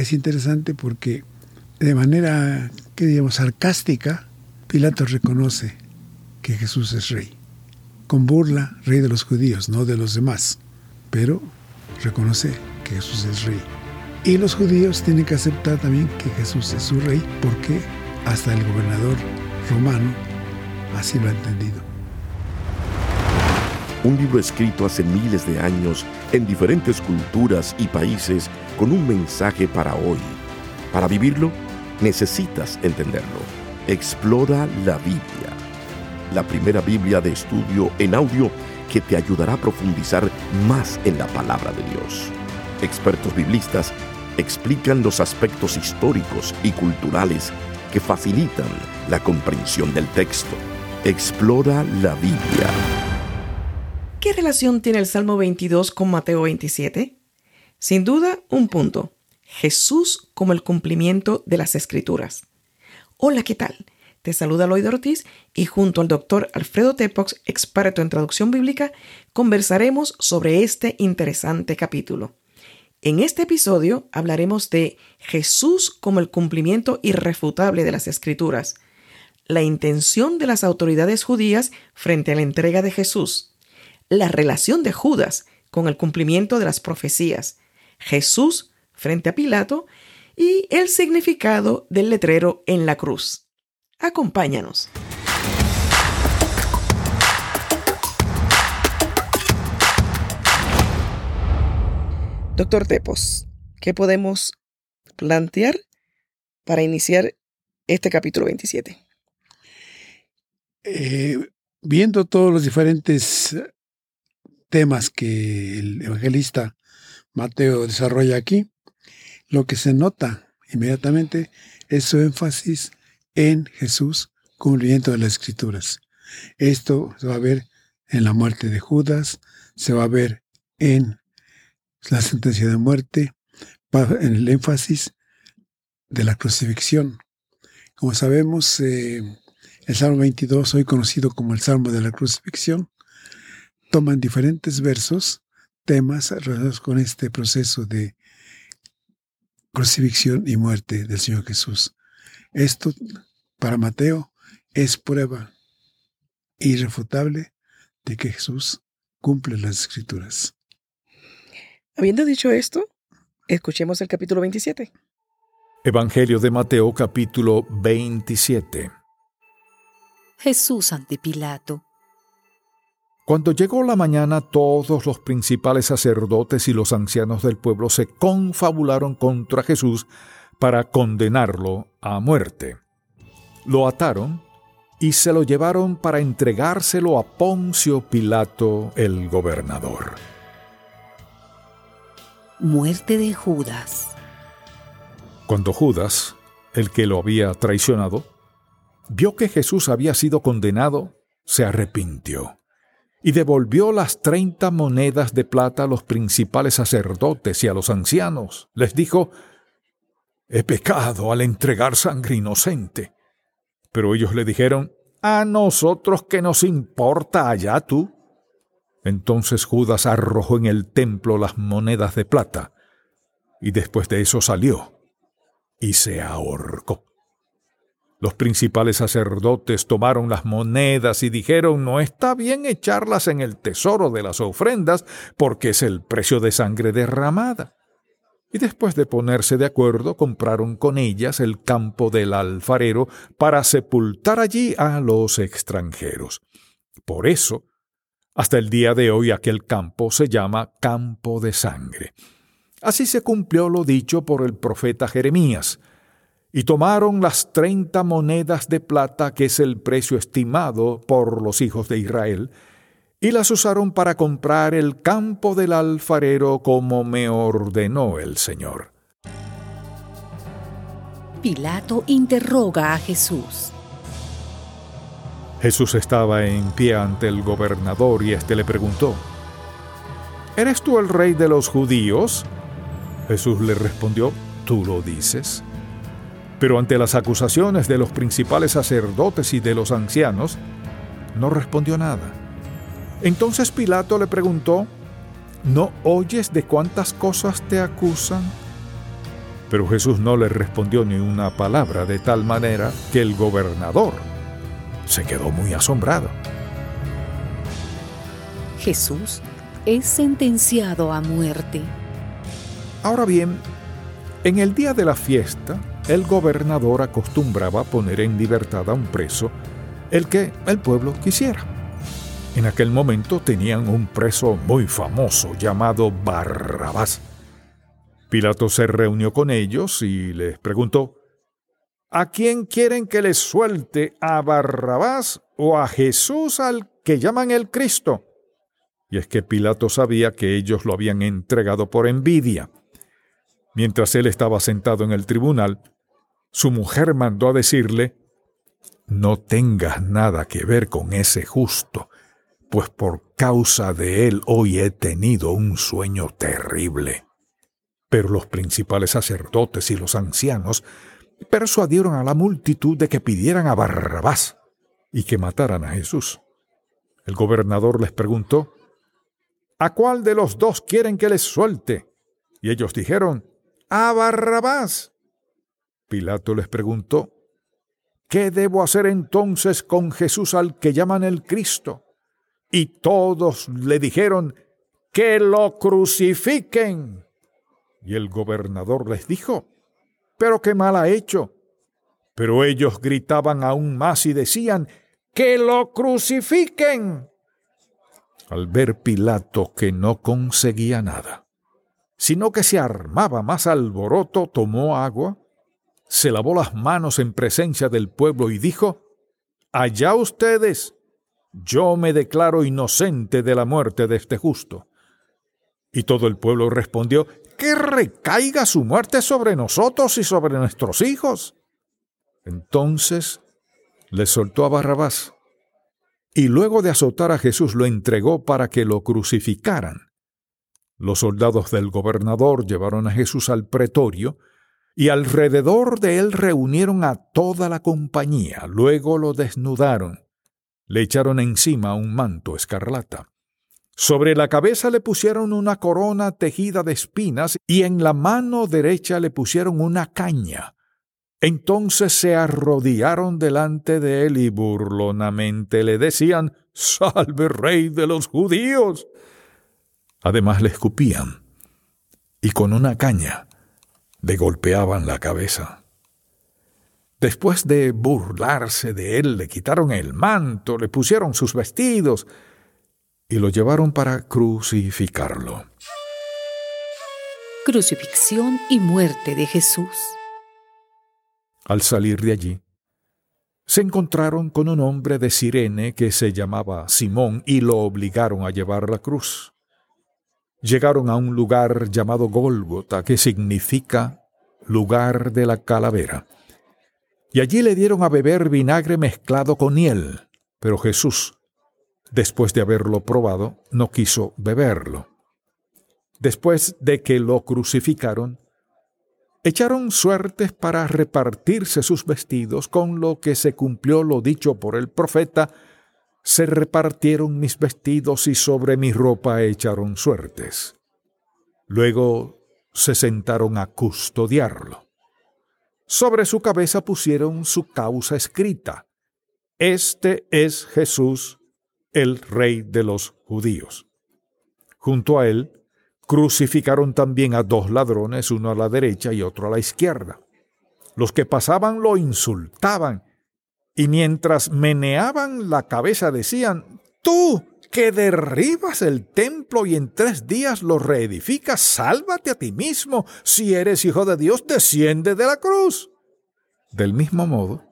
es interesante porque de manera, que digamos, sarcástica, Pilato reconoce que Jesús es rey. Con burla, rey de los judíos, no de los demás. Pero reconoce que Jesús es rey. Y los judíos tienen que aceptar también que Jesús es su rey porque hasta el gobernador romano así lo ha entendido. Un libro escrito hace miles de años en diferentes culturas y países con un mensaje para hoy. Para vivirlo, necesitas entenderlo. Explora la Biblia, la primera Biblia de estudio en audio que te ayudará a profundizar más en la palabra de Dios. Expertos biblistas explican los aspectos históricos y culturales que facilitan la comprensión del texto. Explora la Biblia. ¿Qué relación tiene el Salmo 22 con Mateo 27? Sin duda, un punto. Jesús como el cumplimiento de las Escrituras. Hola, ¿qué tal? Te saluda Lloyd Ortiz y junto al doctor Alfredo Tepox, experto en traducción bíblica, conversaremos sobre este interesante capítulo. En este episodio hablaremos de Jesús como el cumplimiento irrefutable de las Escrituras, la intención de las autoridades judías frente a la entrega de Jesús, la relación de Judas con el cumplimiento de las profecías, Jesús frente a Pilato y el significado del letrero en la cruz. Acompáñanos. Doctor Tepos, ¿qué podemos plantear para iniciar este capítulo 27? Eh, viendo todos los diferentes temas que el evangelista Mateo desarrolla aquí, lo que se nota inmediatamente es su énfasis en Jesús, cumplimiento de las escrituras. Esto se va a ver en la muerte de Judas, se va a ver en la sentencia de muerte, en el énfasis de la crucifixión. Como sabemos, eh, el Salmo 22, hoy conocido como el Salmo de la crucifixión, toman diferentes versos, temas relacionados con este proceso de crucifixión y muerte del Señor Jesús. Esto, para Mateo, es prueba irrefutable de que Jesús cumple las escrituras. Habiendo dicho esto, escuchemos el capítulo 27. Evangelio de Mateo capítulo 27. Jesús ante Pilato. Cuando llegó la mañana, todos los principales sacerdotes y los ancianos del pueblo se confabularon contra Jesús para condenarlo a muerte. Lo ataron y se lo llevaron para entregárselo a Poncio Pilato, el gobernador. Muerte de Judas. Cuando Judas, el que lo había traicionado, vio que Jesús había sido condenado, se arrepintió y devolvió las treinta monedas de plata a los principales sacerdotes y a los ancianos. Les dijo, He pecado al entregar sangre inocente. Pero ellos le dijeron, A nosotros que nos importa allá tú. Entonces Judas arrojó en el templo las monedas de plata, y después de eso salió y se ahorcó. Los principales sacerdotes tomaron las monedas y dijeron, no está bien echarlas en el tesoro de las ofrendas porque es el precio de sangre derramada. Y después de ponerse de acuerdo, compraron con ellas el campo del alfarero para sepultar allí a los extranjeros. Por eso, hasta el día de hoy aquel campo se llama campo de sangre. Así se cumplió lo dicho por el profeta Jeremías y tomaron las treinta monedas de plata, que es el precio estimado por los hijos de Israel, y las usaron para comprar el campo del alfarero como me ordenó el Señor. Pilato interroga a Jesús. Jesús estaba en pie ante el gobernador y éste le preguntó, ¿Eres tú el rey de los judíos? Jesús le respondió, ¿tú lo dices? Pero ante las acusaciones de los principales sacerdotes y de los ancianos, no respondió nada. Entonces Pilato le preguntó, ¿no oyes de cuántas cosas te acusan? Pero Jesús no le respondió ni una palabra de tal manera que el gobernador se quedó muy asombrado. Jesús es sentenciado a muerte. Ahora bien, en el día de la fiesta, el gobernador acostumbraba poner en libertad a un preso el que el pueblo quisiera. En aquel momento tenían un preso muy famoso llamado Barrabás. Pilato se reunió con ellos y les preguntó, ¿A quién quieren que les suelte? ¿A Barrabás o a Jesús al que llaman el Cristo? Y es que Pilato sabía que ellos lo habían entregado por envidia. Mientras él estaba sentado en el tribunal, su mujer mandó a decirle, No tengas nada que ver con ese justo, pues por causa de él hoy he tenido un sueño terrible. Pero los principales sacerdotes y los ancianos persuadieron a la multitud de que pidieran a Barrabás y que mataran a Jesús. El gobernador les preguntó, ¿A cuál de los dos quieren que les suelte? Y ellos dijeron, a Barrabás. Pilato les preguntó, ¿qué debo hacer entonces con Jesús al que llaman el Cristo? Y todos le dijeron, que lo crucifiquen. Y el gobernador les dijo, pero qué mal ha hecho. Pero ellos gritaban aún más y decían, que lo crucifiquen. Al ver Pilato que no conseguía nada, sino que se armaba más alboroto, tomó agua, se lavó las manos en presencia del pueblo y dijo, Allá ustedes, yo me declaro inocente de la muerte de este justo. Y todo el pueblo respondió, que recaiga su muerte sobre nosotros y sobre nuestros hijos. Entonces le soltó a Barrabás, y luego de azotar a Jesús lo entregó para que lo crucificaran. Los soldados del gobernador llevaron a Jesús al pretorio, y alrededor de él reunieron a toda la compañía, luego lo desnudaron, le echaron encima un manto escarlata sobre la cabeza le pusieron una corona tejida de espinas y en la mano derecha le pusieron una caña. Entonces se arrodillaron delante de él y burlonamente le decían, Salve rey de los judíos. Además le escupían y con una caña le golpeaban la cabeza. Después de burlarse de él, le quitaron el manto, le pusieron sus vestidos, y lo llevaron para crucificarlo. Crucifixión y muerte de Jesús. Al salir de allí, se encontraron con un hombre de Sirene que se llamaba Simón y lo obligaron a llevar la cruz. Llegaron a un lugar llamado Gólgota, que significa lugar de la calavera. Y allí le dieron a beber vinagre mezclado con hiel, pero Jesús Después de haberlo probado, no quiso beberlo. Después de que lo crucificaron, echaron suertes para repartirse sus vestidos, con lo que se cumplió lo dicho por el profeta, se repartieron mis vestidos y sobre mi ropa echaron suertes. Luego se sentaron a custodiarlo. Sobre su cabeza pusieron su causa escrita. Este es Jesús, el rey de los judíos. Junto a él crucificaron también a dos ladrones, uno a la derecha y otro a la izquierda. Los que pasaban lo insultaban y mientras meneaban la cabeza decían, Tú que derribas el templo y en tres días lo reedificas, sálvate a ti mismo. Si eres hijo de Dios, desciende de la cruz. Del mismo modo,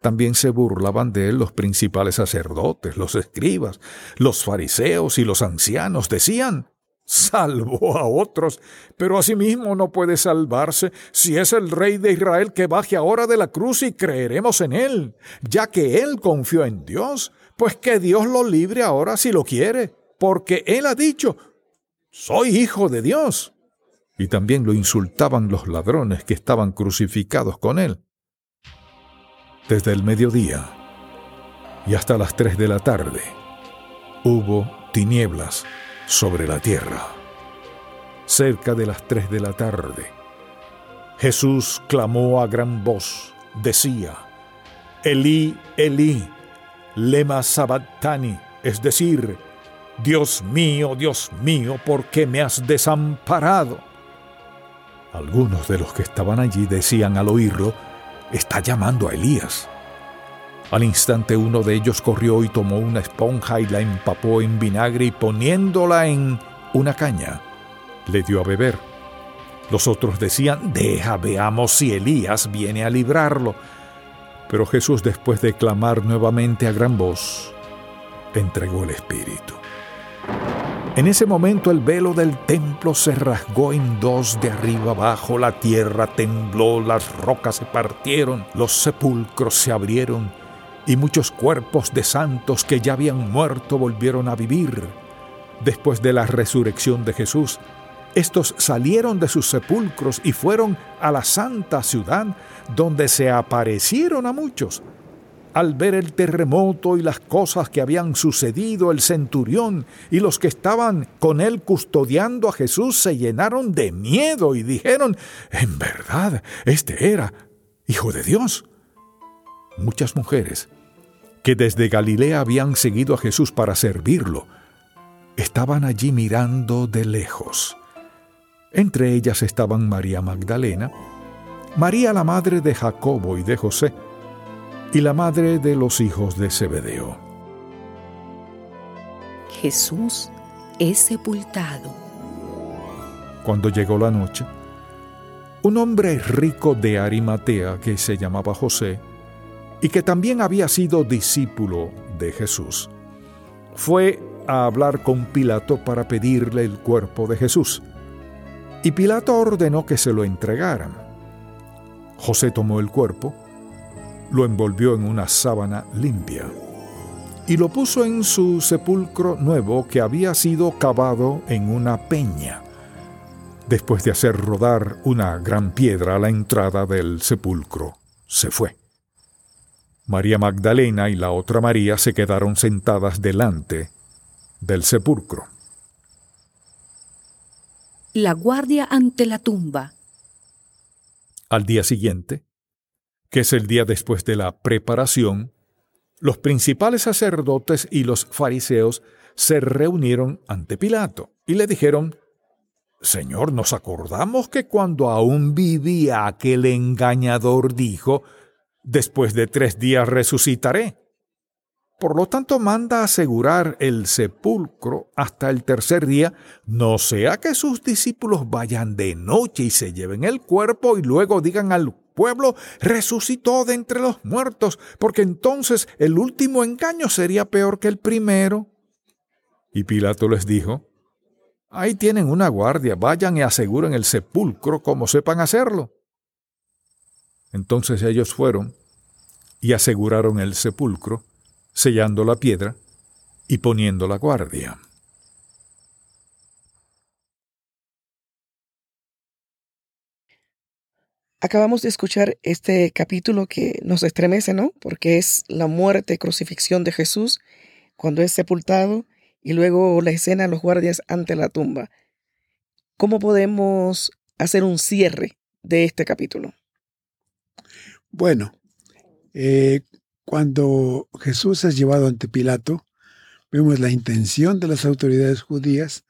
también se burlaban de él los principales sacerdotes, los escribas, los fariseos y los ancianos. Decían, salvó a otros, pero asimismo no puede salvarse si es el rey de Israel que baje ahora de la cruz y creeremos en él, ya que él confió en Dios, pues que Dios lo libre ahora si lo quiere, porque él ha dicho, soy hijo de Dios. Y también lo insultaban los ladrones que estaban crucificados con él desde el mediodía y hasta las tres de la tarde, hubo tinieblas sobre la tierra. Cerca de las tres de la tarde, Jesús clamó a gran voz, decía, Elí, Elí, lema sabactani, es decir, Dios mío, Dios mío, ¿por qué me has desamparado? Algunos de los que estaban allí decían al oírlo, está llamando a Elías. Al instante uno de ellos corrió y tomó una esponja y la empapó en vinagre y poniéndola en una caña, le dio a beber. Los otros decían, deja, veamos si Elías viene a librarlo. Pero Jesús, después de clamar nuevamente a gran voz, entregó el Espíritu. En ese momento el velo del templo se rasgó en dos de arriba abajo, la tierra tembló, las rocas se partieron, los sepulcros se abrieron y muchos cuerpos de santos que ya habían muerto volvieron a vivir. Después de la resurrección de Jesús, estos salieron de sus sepulcros y fueron a la santa ciudad donde se aparecieron a muchos al ver el terremoto y las cosas que habían sucedido, el centurión y los que estaban con él custodiando a Jesús se llenaron de miedo y dijeron, en verdad, este era Hijo de Dios. Muchas mujeres que desde Galilea habían seguido a Jesús para servirlo, estaban allí mirando de lejos. Entre ellas estaban María Magdalena, María la madre de Jacobo y de José, y la madre de los hijos de Zebedeo. Jesús es sepultado. Cuando llegó la noche, un hombre rico de Arimatea que se llamaba José y que también había sido discípulo de Jesús, fue a hablar con Pilato para pedirle el cuerpo de Jesús. Y Pilato ordenó que se lo entregaran. José tomó el cuerpo, lo envolvió en una sábana limpia y lo puso en su sepulcro nuevo que había sido cavado en una peña, después de hacer rodar una gran piedra a la entrada del sepulcro. Se fue. María Magdalena y la otra María se quedaron sentadas delante del sepulcro. La guardia ante la tumba. Al día siguiente, que es el día después de la preparación, los principales sacerdotes y los fariseos se reunieron ante Pilato y le dijeron, Señor, nos acordamos que cuando aún vivía aquel engañador dijo, después de tres días resucitaré. Por lo tanto, manda asegurar el sepulcro hasta el tercer día, no sea que sus discípulos vayan de noche y se lleven el cuerpo y luego digan al pueblo resucitó de entre los muertos, porque entonces el último engaño sería peor que el primero. Y Pilato les dijo, Ahí tienen una guardia, vayan y aseguren el sepulcro como sepan hacerlo. Entonces ellos fueron y aseguraron el sepulcro, sellando la piedra y poniendo la guardia. Acabamos de escuchar este capítulo que nos estremece, ¿no? Porque es la muerte y crucifixión de Jesús cuando es sepultado y luego la escena de los guardias ante la tumba. ¿Cómo podemos hacer un cierre de este capítulo? Bueno, eh, cuando Jesús es llevado ante Pilato, vemos la intención de las autoridades judías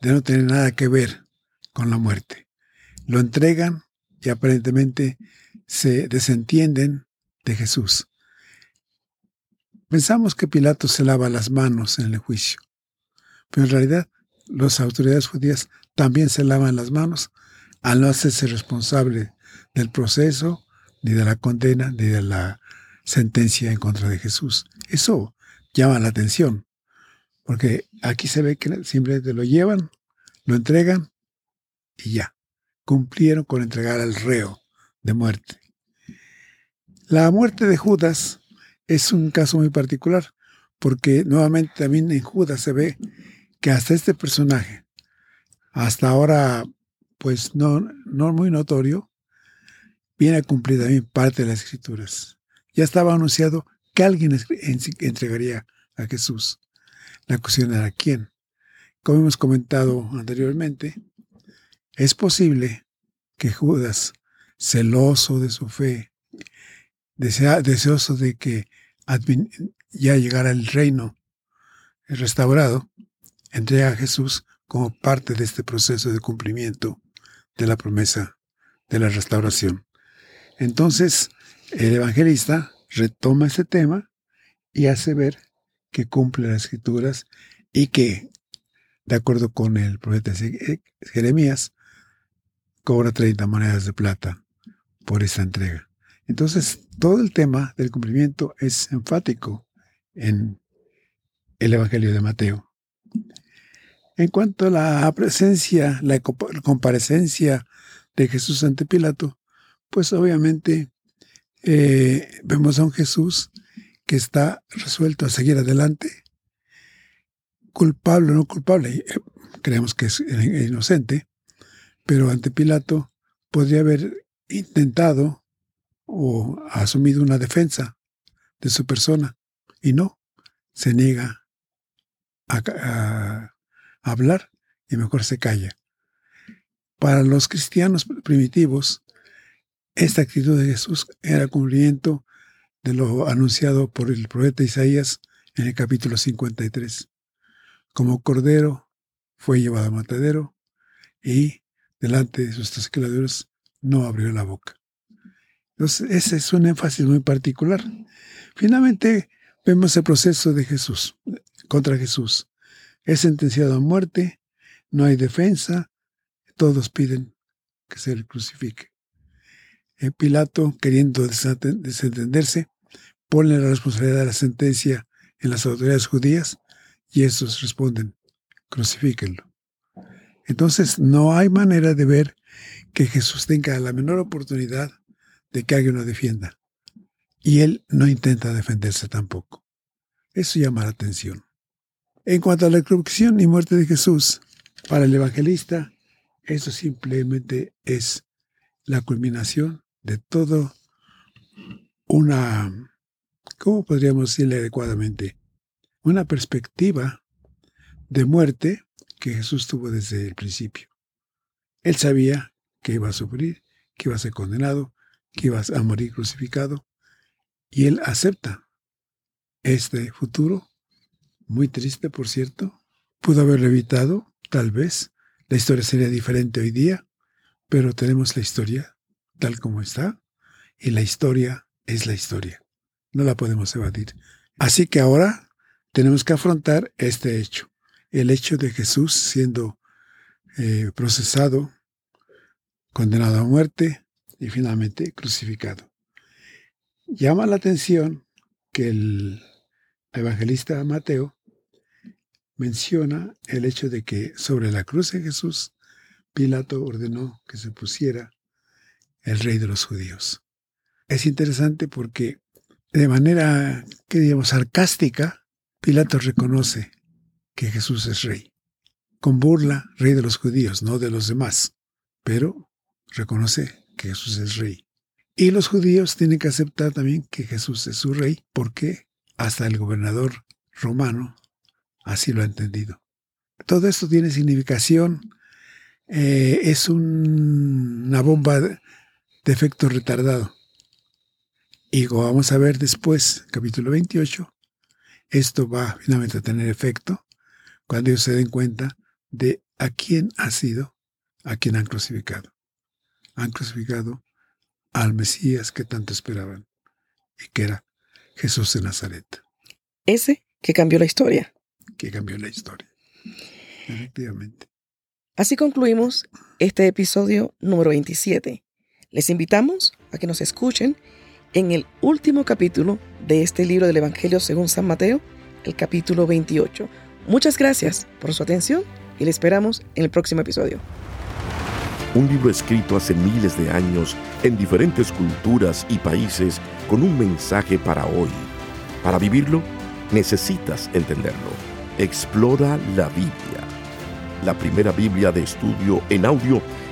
de no tener nada que ver con la muerte. Lo entregan y aparentemente se desentienden de Jesús. Pensamos que Pilato se lava las manos en el juicio, pero en realidad las autoridades judías también se lavan las manos al no hacerse responsable del proceso, ni de la condena, ni de la sentencia en contra de Jesús. Eso llama la atención, porque aquí se ve que simplemente lo llevan, lo entregan y ya cumplieron con entregar al reo de muerte. La muerte de Judas es un caso muy particular, porque nuevamente también en Judas se ve que hasta este personaje, hasta ahora pues no, no muy notorio, viene a cumplir también parte de las escrituras. Ya estaba anunciado que alguien entregaría a Jesús. La cuestión era quién. Como hemos comentado anteriormente, es posible que Judas celoso de su fe, deseoso de que ya llegara el reino restaurado, entrega a Jesús como parte de este proceso de cumplimiento de la promesa de la restauración. Entonces, el evangelista retoma ese tema y hace ver que cumple las escrituras y que, de acuerdo con el profeta Jeremías, cobra 30 monedas de plata por esta entrega. Entonces, todo el tema del cumplimiento es enfático en el Evangelio de Mateo. En cuanto a la presencia, la comparecencia de Jesús ante Pilato, pues obviamente eh, vemos a un Jesús que está resuelto a seguir adelante, culpable o no culpable, eh, creemos que es inocente, pero ante Pilato podría haber intentado o asumido una defensa de su persona y no, se niega a, hablar y mejor se calla. Para los cristianos primitivos, esta actitud de Jesús era cumplimiento de lo anunciado por el profeta Isaías en el capítulo 53. Como cordero fue llevado a matadero y delante de sus trasquiladores no abrió la boca. Entonces, ese es un énfasis muy particular. Finalmente, vemos el proceso de Jesús, contra Jesús. Es sentenciado a muerte, no hay defensa, todos piden que se le crucifique. Eh, Pilato, queriendo desentenderse, pone la responsabilidad de la sentencia en las autoridades judías y estos responden, crucifíquenlo. Entonces no hay manera de ver que Jesús tenga la menor oportunidad de que alguien lo defienda. Y él no intenta defenderse tampoco. Eso llama la atención. En cuanto a la crucifixión y muerte de Jesús, para el evangelista, eso simplemente es la culminación de todo una, ¿cómo podríamos decirle adecuadamente? Una perspectiva de muerte que Jesús tuvo desde el principio. Él sabía que iba a sufrir, que iba a ser condenado, que iba a morir crucificado, y él acepta este futuro, muy triste por cierto, pudo haberlo evitado, tal vez, la historia sería diferente hoy día, pero tenemos la historia tal como está, y la historia es la historia, no la podemos evadir. Así que ahora tenemos que afrontar este hecho el hecho de Jesús siendo eh, procesado, condenado a muerte y finalmente crucificado. Llama la atención que el evangelista Mateo menciona el hecho de que sobre la cruz de Jesús, Pilato ordenó que se pusiera el rey de los judíos. Es interesante porque de manera, que digamos, sarcástica, Pilato reconoce que Jesús es rey. Con burla, rey de los judíos, no de los demás, pero reconoce que Jesús es rey. Y los judíos tienen que aceptar también que Jesús es su rey, porque hasta el gobernador romano así lo ha entendido. Todo esto tiene significación, eh, es una bomba de efecto retardado. Y como vamos a ver después, capítulo 28, esto va finalmente a tener efecto cuando ellos se den cuenta de a quién ha sido, a quién han crucificado. Han crucificado al Mesías que tanto esperaban y que era Jesús de Nazaret. Ese que cambió la historia. Que cambió la historia. Efectivamente. Así concluimos este episodio número 27. Les invitamos a que nos escuchen en el último capítulo de este libro del Evangelio según San Mateo, el capítulo 28 Muchas gracias por su atención y le esperamos en el próximo episodio. Un libro escrito hace miles de años en diferentes culturas y países con un mensaje para hoy. Para vivirlo, necesitas entenderlo. Explora la Biblia. La primera Biblia de estudio en audio